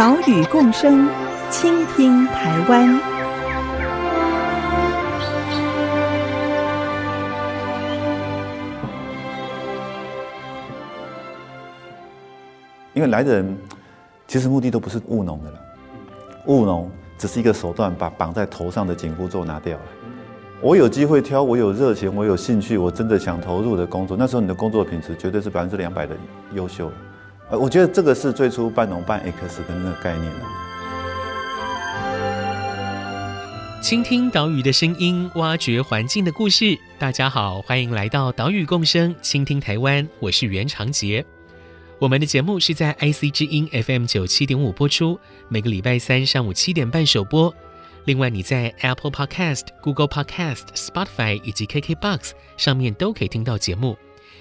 岛屿共生，倾听台湾。因为来的人其实目的都不是务农的了，务农只是一个手段，把绑在头上的紧箍咒拿掉了。我有机会挑，我有热情，我有兴趣，我真的想投入的工作，那时候你的工作品质绝对是百分之两百的优秀。呃，我觉得这个是最初半农半 X 的那个概念。倾听岛屿的声音，挖掘环境的故事。大家好，欢迎来到岛屿共生，倾听台湾，我是袁长杰。我们的节目是在 IC 之音 FM 九七点五播出，每个礼拜三上午七点半首播。另外，你在 Apple Podcast、Google Podcast、Spotify 以及 KKBox 上面都可以听到节目。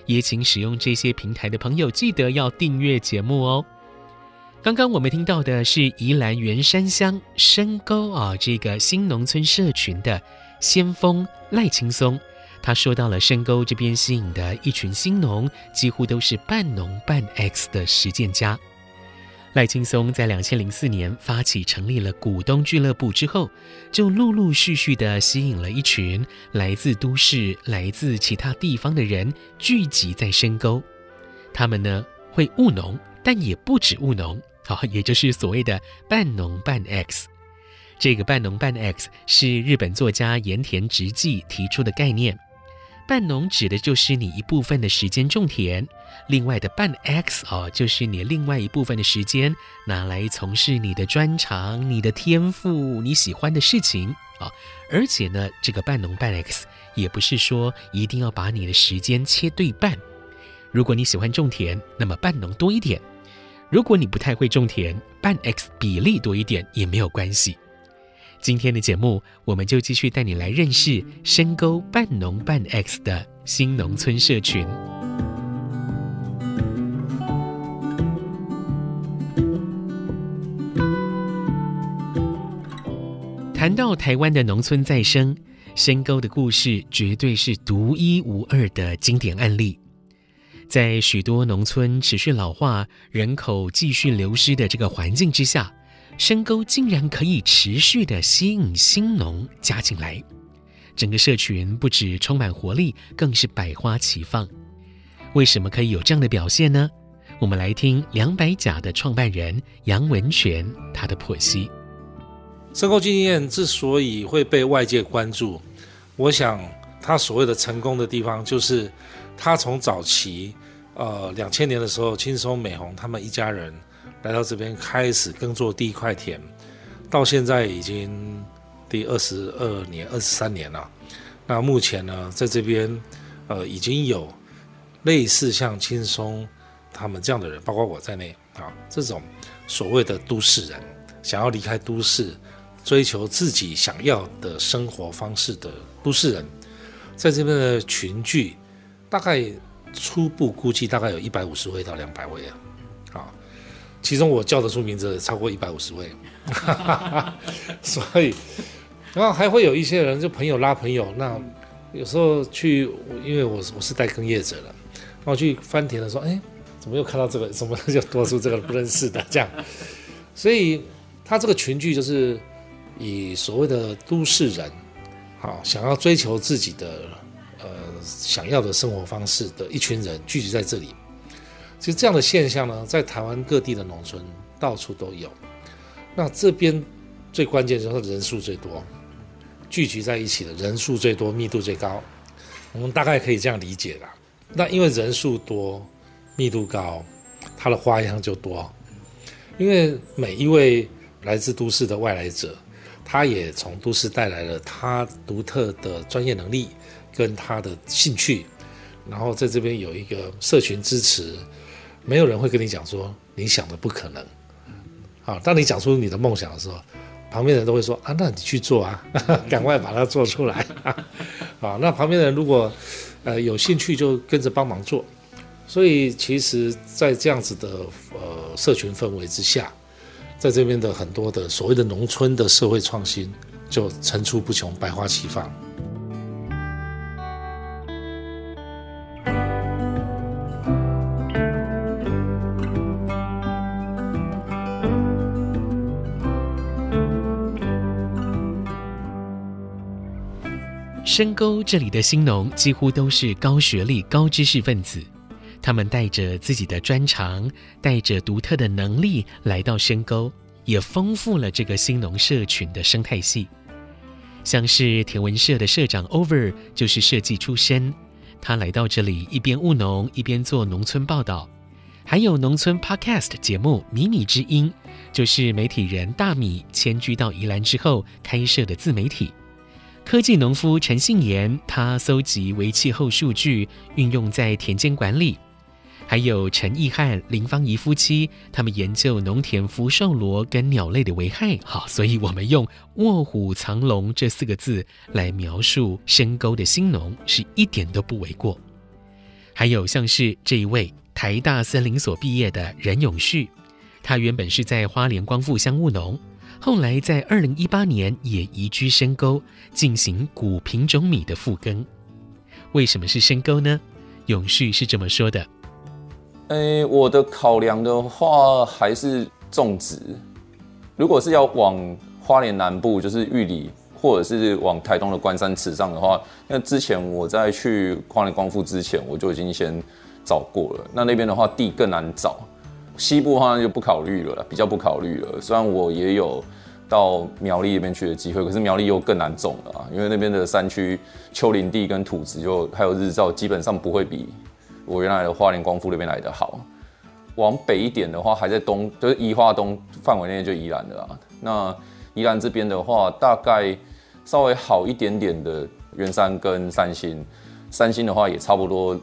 也请使用这些平台的朋友记得要订阅节目哦。刚刚我们听到的是宜兰员山乡深沟啊，这个新农村社群的先锋赖青松。他说到了深沟这边吸引的一群新农，几乎都是半农半 X 的实践家。赖清松在两千零四年发起成立了股东俱乐部之后，就陆陆续续地吸引了一群来自都市、来自其他地方的人聚集在深沟。他们呢会务农，但也不止务农，好，也就是所谓的半农半 X。这个半农半 X 是日本作家盐田直纪提出的概念。半农指的就是你一部分的时间种田，另外的半 X 哦，就是你另外一部分的时间拿来从事你的专长、你的天赋、你喜欢的事情啊、而且呢，这个半农半 X 也不是说一定要把你的时间切对半。如果你喜欢种田，那么半农多一点；如果你不太会种田，半 X 比例多一点也没有关系。今天的节目，我们就继续带你来认识深沟半农半 X 的新农村社群。谈到台湾的农村再生，深沟的故事绝对是独一无二的经典案例。在许多农村持续老化、人口继续流失的这个环境之下，深沟竟然可以持续的吸引新农加进来，整个社群不止充满活力，更是百花齐放。为什么可以有这样的表现呢？我们来听两百甲的创办人杨文全他的剖析。深沟经验之所以会被外界关注，我想他所谓的成功的地方，就是他从早期，呃，两千年的时候，轻松美红他们一家人。来到这边开始耕作第一块田，到现在已经第二十二年、二十三年了。那目前呢，在这边呃已经有类似像青松他们这样的人，包括我在内啊，这种所谓的都市人，想要离开都市，追求自己想要的生活方式的都市人，在这边的群聚，大概初步估计大概有一百五十位到两百位啊。其中我叫得出名字超过一百五十位，所以，然后还会有一些人就朋友拉朋友，那有时候去，因为我我是带耕业者了，然后去翻田的时候，哎，怎么又看到这个？怎么又多出这个不认识的这样？所以他这个群聚就是以所谓的都市人，好想要追求自己的呃想要的生活方式的一群人聚集在这里。其实这样的现象呢，在台湾各地的农村到处都有。那这边最关键就是人数最多，聚集在一起的人数最多，密度最高。我们大概可以这样理解啦。那因为人数多，密度高，它的花样就多。因为每一位来自都市的外来者，他也从都市带来了他独特的专业能力跟他的兴趣，然后在这边有一个社群支持。没有人会跟你讲说你想的不可能，好，当你讲出你的梦想的时候，旁边人都会说啊，那你去做啊，赶快把它做出来。好，那旁边人如果呃有兴趣，就跟着帮忙做。所以，其实，在这样子的呃社群氛围之下，在这边的很多的所谓的农村的社会创新，就层出不穷，百花齐放。深沟这里的新农几乎都是高学历、高知识分子。他们带着自己的专长，带着独特的能力来到深沟，也丰富了这个新农社群的生态系。像是田文社的社长 Over 就是设计出身，他来到这里一边务农一边做农村报道。还有农村 Podcast 节目《米米之音》，就是媒体人大米迁居到宜兰之后开设的自媒体。科技农夫陈信言，他搜集微气候数据，运用在田间管理。还有陈义汉、林芳怡夫妻，他们研究农田福寿螺跟鸟类的危害。好，所以我们用“卧虎藏龙”这四个字来描述深沟的新农，是一点都不为过。还有像是这一位台大森林所毕业的任永旭，他原本是在花莲光复乡务农，后来在二零一八年也移居深沟，进行古品种米的复耕。为什么是深沟呢？永旭是这么说的。诶、我的考量的话还是种植。如果是要往花莲南部，就是玉里，或者是往台东的关山池上的话，那之前我在去花莲光复之前，我就已经先找过了。那那边的话地更难找，西部的话就不考虑了，比较不考虑了。虽然我也有到苗栗那边去的机会，可是苗栗又更难种了啊，因为那边的山区丘陵地跟土质就还有日照，基本上不会比。我原来的花莲光复那边来的好，往北一点的话，还在东，就是宜花东范围内就宜兰了啊。那宜兰这边的话，大概稍微好一点点的元山跟三星，三星的话也差不多，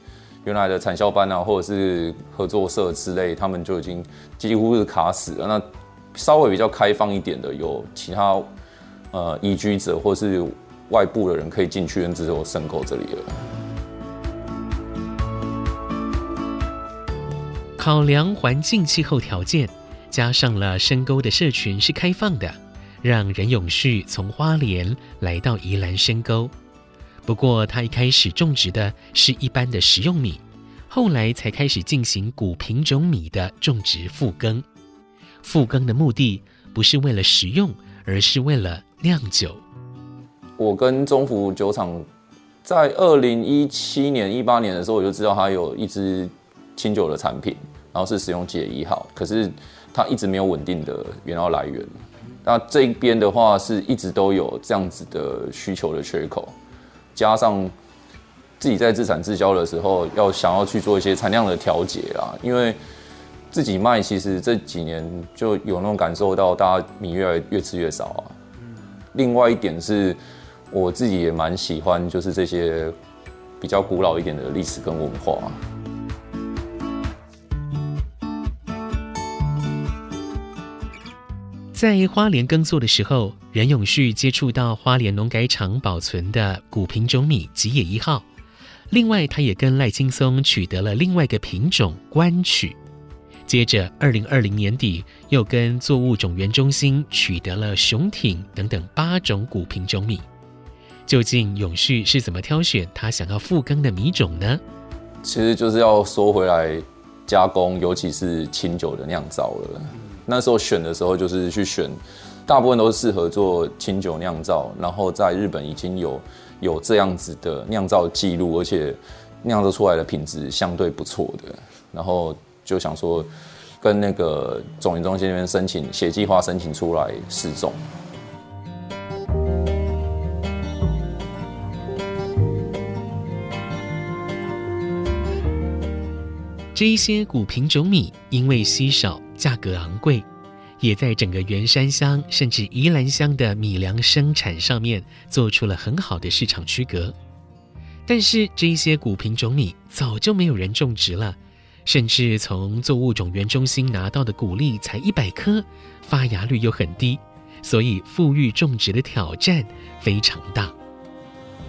原来的产销班啊，或者是合作社之类，他们就已经几乎是卡死了。那稍微比较开放一点的，有其他呃移居者或是外部的人可以进去，只有深沟这里了。考量环境气候条件，加上了深沟的社群是开放的，让任永旭从花莲来到宜兰深沟。不过他一开始种植的是一般的食用米，后来才开始进行古品种米的种植复耕。复耕的目的不是为了食用，而是为了酿酒。我跟中福酒厂在二零一七年、一八年的时候，我就知道他有一支清酒的产品。然后是使用解一号，可是它一直没有稳定的原料来源。那这边的话是一直都有这样子的需求的缺口，加上自己在自产自销的时候，要想要去做一些产量的调节啊，因为自己卖，其实这几年就有那种感受到，大家米越来越吃越少啊。另外一点是，我自己也蛮喜欢，就是这些比较古老一点的历史跟文化。在花莲耕作的时候，任永旭接触到花莲农改场保存的古品种米吉野一号。另外，他也跟赖青松取得了另外一个品种官曲。接着，二零二零年底又跟作物种源中心取得了雄挺等等八种古品种米。究竟永旭是怎么挑选他想要复耕的米种呢？其实就是要说回来加工，尤其是清酒的酿造了。那时候选的时候，就是去选，大部分都是适合做清酒酿造，然后在日本已经有有这样子的酿造记录，而且酿造出来的品质相对不错的，然后就想说跟那个种源中心那边申请写计划，申请出来试种。这一些古品种米因为稀少。价格昂贵，也在整个员山乡甚至宜兰乡的米粮生产上面做出了很好的市场区隔。但是这一些古品种米早就没有人种植了，甚至从作物种源中心拿到的谷粒才一百颗，发芽率又很低，所以复育种植的挑战非常大。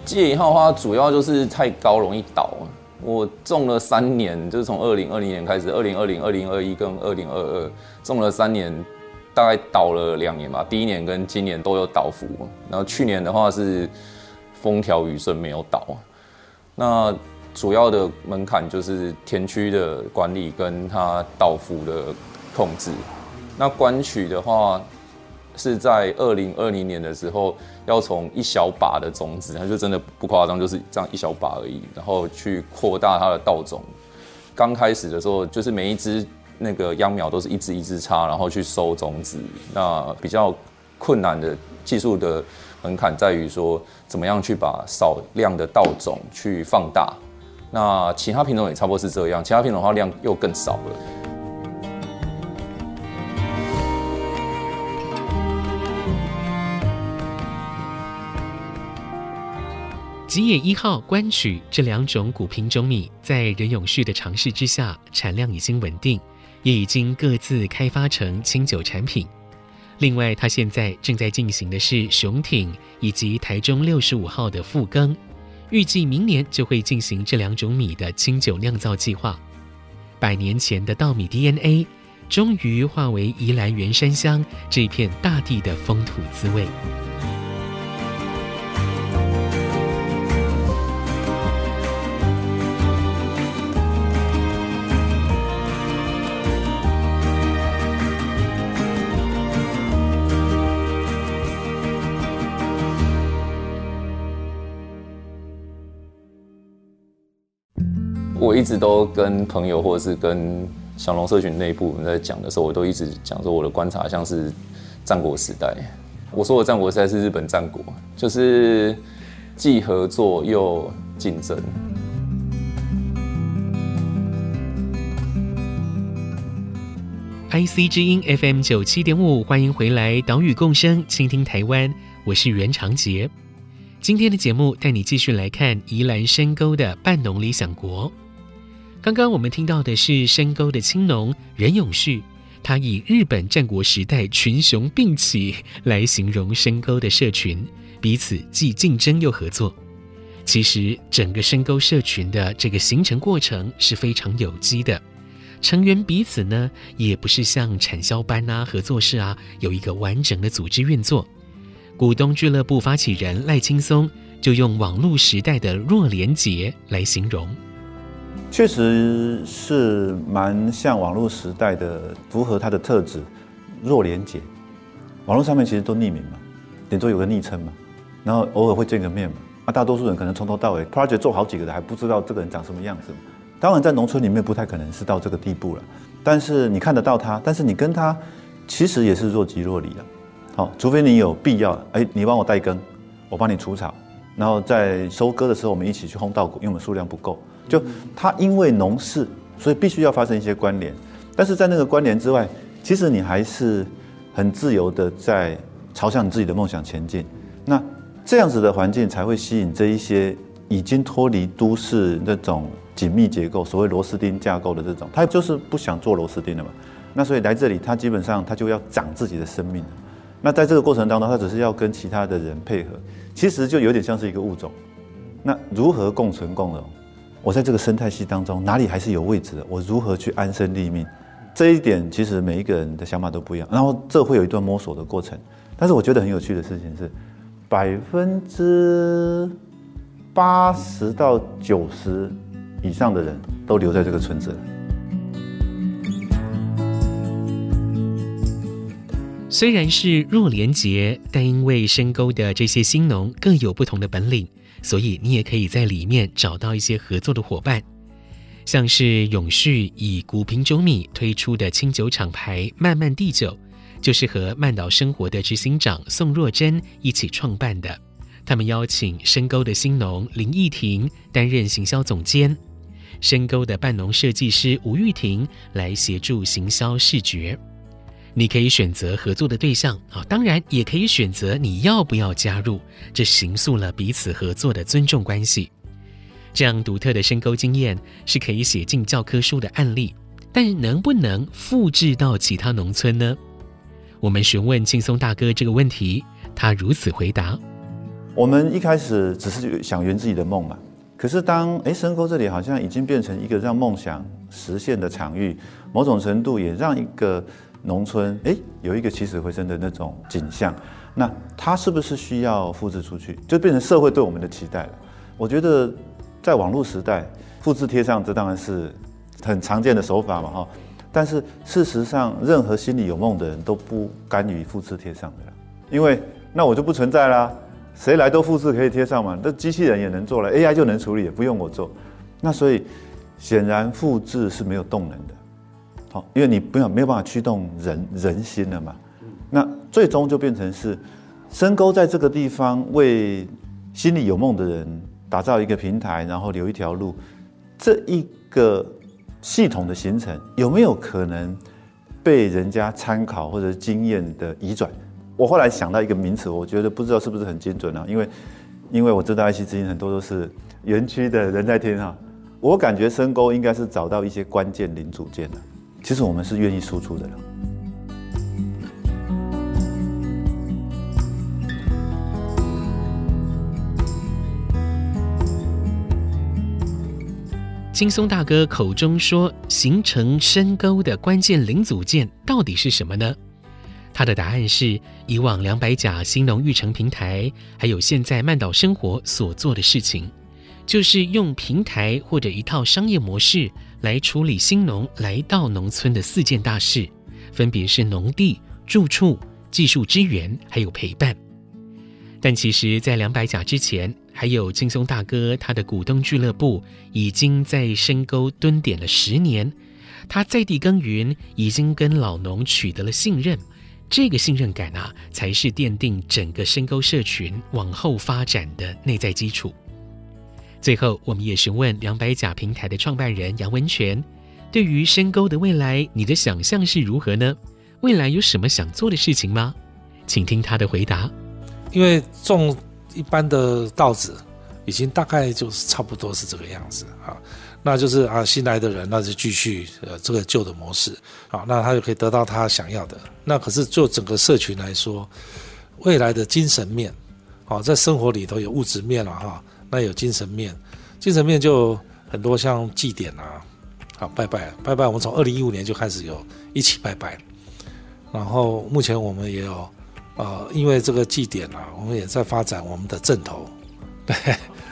借一号花主要就是太高容易倒。我种了三年，就是从二零二零年开始，二零二零、二零二一跟二零二二种了三年，大概倒了两年吧。第一年跟今年都有倒伏，然后去年的话是风调雨顺没有倒。那主要的门槛就是田区的管理跟它倒伏的控制。那关取的话。是在二零二零年的时候，要从一小把的种子，它就真的不夸张，就是这样一小把而已，然后去扩大它的稻种。刚开始的时候，就是每一只那个秧苗都是一只一只插，然后去收种子。那比较困难的技术的门槛在于说，怎么样去把少量的稻种去放大。那其他品种也差不多是这样，其他品种的话量又更少了。吉野一号、关取这两种古品种米，在任永旭的尝试之下，产量已经稳定，也已经各自开发成清酒产品。另外，他现在正在进行的是雄挺以及台中六十五号的复耕，预计明年就会进行这两种米的清酒酿造计划。百年前的稻米 DNA，终于化为宜兰员山乡这片大地的风土滋味。一直都跟朋友或者是跟小龙社群内部人在讲的时候，我都一直讲说我的观察像是战国时代。我说的战国时代是日本战国，就是既合作又竞争。IC 之音 FM 九七点五，欢迎回来，岛屿共生，倾听台湾，我是袁长杰。今天的节目带你继续来看宜兰深沟的半农理想国。刚刚我们听到的是深沟的青农任永旭，他以日本战国时代群雄并起来形容深沟的社群，彼此既竞争又合作。其实整个深沟社群的这个形成过程是非常有机的，成员彼此呢也不是像产销班啊、合作社啊有一个完整的组织运作。股东俱乐部发起人赖青松就用网络时代的弱连结来形容。确实是蛮像网络时代的，符合它的特质，弱连结。网络上面其实都匿名嘛，顶多有个昵称嘛，然后偶尔会见个面嘛。啊，大多数人可能从头到尾 project 做好几个的，还不知道这个人长什么样子。当然，在农村里面不太可能是到这个地步了，但是你看得到他，但是你跟他其实也是若即若离的。好，除非你有必要，哎，你帮我代耕，我帮你除草，然后在收割的时候我们一起去烘稻谷，因为我们数量不够。就他因为农事，所以必须要发生一些关联，但是在那个关联之外，其实你还是很自由的在朝向你自己的梦想前进。那这样子的环境才会吸引这一些已经脱离都市那种紧密结构，所谓螺丝钉架构的这种，他就是不想做螺丝钉了嘛。那所以来这里，他基本上他就要长自己的生命。那在这个过程当中，他只是要跟其他的人配合，其实就有点像是一个物种。那如何共存共荣？我在这个生态系当中，哪里还是有位置的？我如何去安身立命？这一点其实每一个人的想法都不一样，然后这会有一段摸索的过程。但是我觉得很有趣的事情是，百分之八十到九十以上的人都留在这个村子了。虽然是弱连结，但因为深沟的这些新农各有不同的本领。所以你也可以在里面找到一些合作的伙伴，像是永续以古品种米推出的清酒厂牌慢慢地酒，就是和曼岛生活的执行长宋若珍一起创办的。他们邀请深沟的新农林义婷担任行销总监，深沟的半农设计师吴玉婷来协助行销视觉。你可以选择合作的对象啊，当然也可以选择你要不要加入，这形塑了彼此合作的尊重关系。这样独特的深沟经验是可以写进教科书的案例，但能不能复制到其他农村呢？我们询问劲松大哥这个问题，他如此回答：我们一开始只是想圆自己的梦嘛，可是当哎深沟这里好像已经变成一个让梦想实现的场域，某种程度也让一个农村哎有一个起死回生的那种景象。那它是不是需要复制出去，就变成社会对我们的期待了？我觉得，在网络时代，复制贴上，这当然是很常见的手法嘛，哈。但是事实上，任何心里有梦的人都不甘于复制贴上的，因为那我就不存在啦，谁来都复制可以贴上嘛，那机器人也能做了，AI 就能处理，也不用我做。那所以，显然复制是没有动能的，因为你没有没有办法驱动人人心了嘛。那最终就变成是，深沟在这个地方为心里有梦的人打造一个平台，然后留一条路。这一个系统的形成有没有可能被人家参考或者经验的移转？我后来想到一个名词，我觉得不知道是不是很精准啊？因为因为我知道爱惜之音很多都是园区的人在听哈，我感觉深沟应该是找到一些关键零组件的。其实我们是愿意输出的了。劲松大哥口中说，形成深沟的关键零组件到底是什么呢？他的答案是以往两百甲兴农育成平台，还有现在曼岛生活所做的事情，就是用平台或者一套商业模式来处理新农来到农村的四件大事，分别是农地、住处、技术支援，还有陪伴。但其实，在两百甲之前，还有劲松大哥，他的股东俱乐部已经在深沟蹲点了十年。他在地耕耘，已经跟老农取得了信任。这个信任感啊，才是奠定整个深沟社群往后发展的内在基础。最后，我们也询问两百甲平台的创办人杨文全，对于深沟的未来，你的想象是如何呢？未来有什么想做的事情吗？请听他的回答。因为种。一般的稻子已经大概就是差不多是这个样子啊，那就是啊新来的人那就继续呃这个旧的模式啊，那他就可以得到他想要的。那可是就整个社群来说，未来的精神面，啊，在生活里头有物质面了哈，那有精神面，精神面就很多像祭典啊，好拜拜拜拜，我们从二零一五年就开始有一起拜拜，然后目前我们也有。呃，因为这个祭典啊，我们也在发展我们的阵头。对，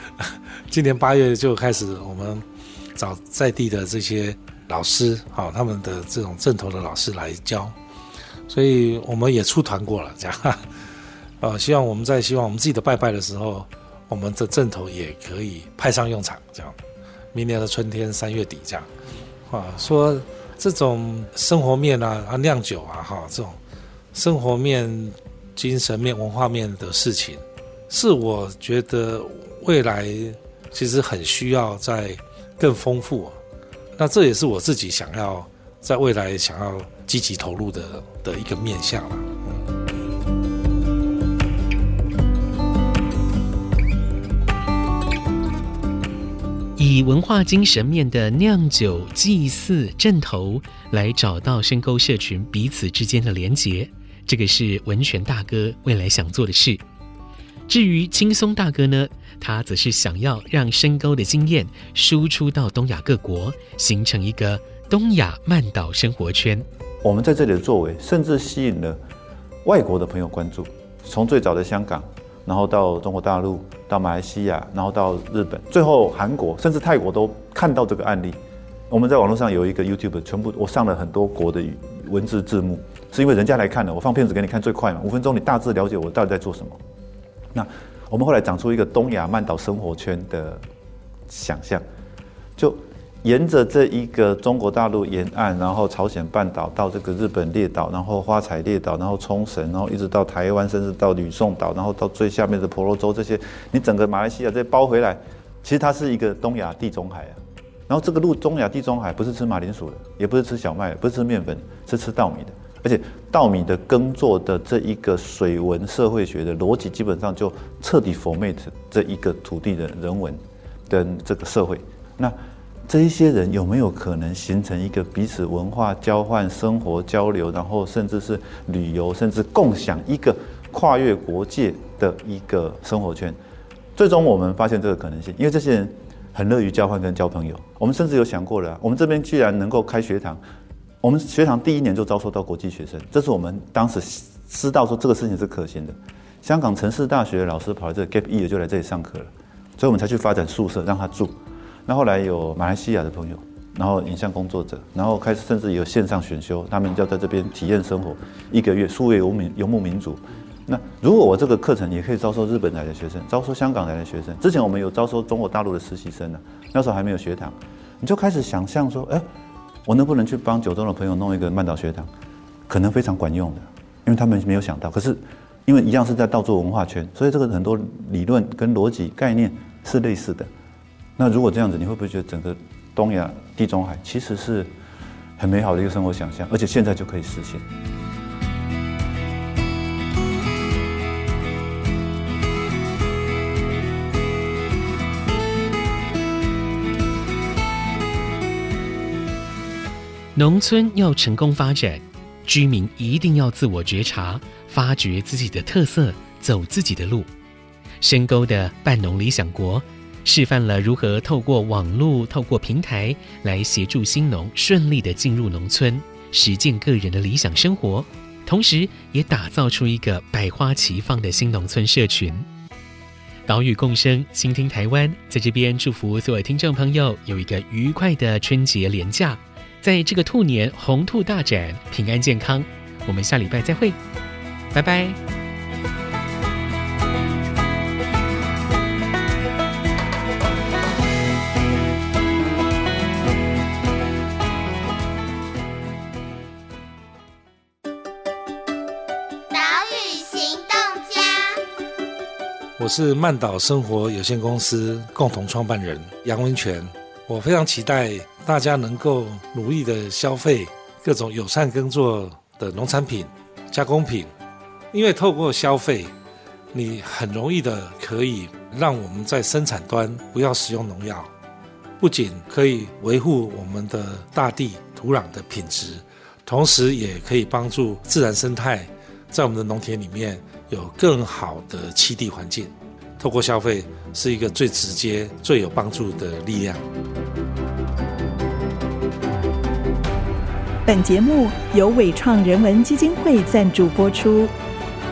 今年八月就开始，我们找在地的这些老师，好，他们的这种阵头的老师来教，所以我们也出团过了，这样。呃，希望我们在希望我们自己的拜拜的时候，我们的阵头也可以派上用场，这样。明年的春天三月底这样。啊，说这种生活面啊，啊酿酒啊，哈，这种生活面。精神面、文化面的事情，是我觉得未来其实很需要再更丰富啊。那这也是我自己想要在未来想要积极投入的的一个面向了。以文化精神面的酿酒、祭祀、镇头来找到深沟社群彼此之间的连结。这个是文泉大哥未来想做的事。至于劲松大哥呢，他则是想要让深沟的经验输出到东亚各国，形成一个东亚曼岛生活圈。我们在这里的作为，甚至吸引了外国的朋友关注。从最早的香港，然后到中国大陆，到马来西亚，然后到日本，最后韩国，甚至泰国都看到这个案例。我们在网络上有一个 YouTube，全部我上了很多国的文字字幕。是因为人家来看的，我放片子给你看最快嘛，五分钟你大致了解我到底在做什么。那我们后来长出一个东亚慢岛生活圈的想象，就沿着这一个中国大陆沿岸，然后朝鲜半岛到这个日本列岛，然后花彩列岛，然后冲绳，然后一直到台湾，甚至到吕宋岛，然后到最下面的婆罗洲这些，你整个马来西亚这包回来，其实它是一个东亚地中海啊。然后这个路东亚地中海不是吃马铃薯的，也不是吃小麦，不是吃面粉，是吃稻米的。而且稻米的耕作的这一个水文社会学的逻辑，基本上就彻底 formate 这一个土地的人文。跟这个社会。那这一些人有没有可能形成一个彼此文化交换、生活交流，然后甚至是旅游，甚至共享一个跨越国界的一个生活圈？最终我们发现这个可能性，因为这些人很乐于交换跟交朋友。我们甚至有想过了，我们这边居然能够开学堂，我们学堂第一年就招收到国际学生，这是我们当时知道说这个事情是可行的。香港城市大学老师跑来这个 gap year 就来这里上课了，所以我们才去发展宿舍让他住。那后来有马来西亚的朋友，然后影像工作者，然后开始甚至有线上选修，他们就要在这边体验生活一个月，数位游民游牧民族。那如果我这个课程也可以招收日本来的学生，招收香港来的学生，之前我们有招收中国大陆的实习生呢，那时候还没有学堂，你就开始想象说，哎，我能不能去帮九州的朋友弄一个曼岛学堂，可能非常管用的，因为他们没有想到，可是因为一样是在道做文化圈，所以这个很多理论跟逻辑概念是类似的。那如果这样子，你会不会觉得整个东亚、地中海其实是很美好的一个生活想象，而且现在就可以实现？农村要成功发展，居民一定要自我觉察，发掘自己的特色，走自己的路。深沟的半农理想国。示范了如何透过网络、透过平台来协助新农顺利地进入农村，实践个人的理想生活，同时也打造出一个百花齐放的新农村社群。岛屿共生，倾听台湾，在这边祝福所有听众朋友有一个愉快的春节连假，在这个兔年红兔大展，平安健康。我们下礼拜再会，拜拜。我是曼岛生活有限公司共同创办人杨文全，我非常期待大家能够努力的消费各种友善耕作的农产品、加工品，因为透过消费，你很容易的可以让我们在生产端不要使用农药，不仅可以维护我们的大地土壤的品质，同时也可以帮助自然生态在我们的农田里面有更好的栖地环境。透过消费是一个最直接、最有帮助的力量。本节目由伟创人文基金会赞助播出。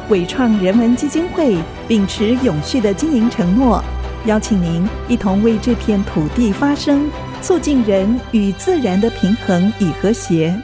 伟创人文基金会秉持永续的经营承诺，邀请您一同为这片土地发声，促进人与自然的平衡与和谐。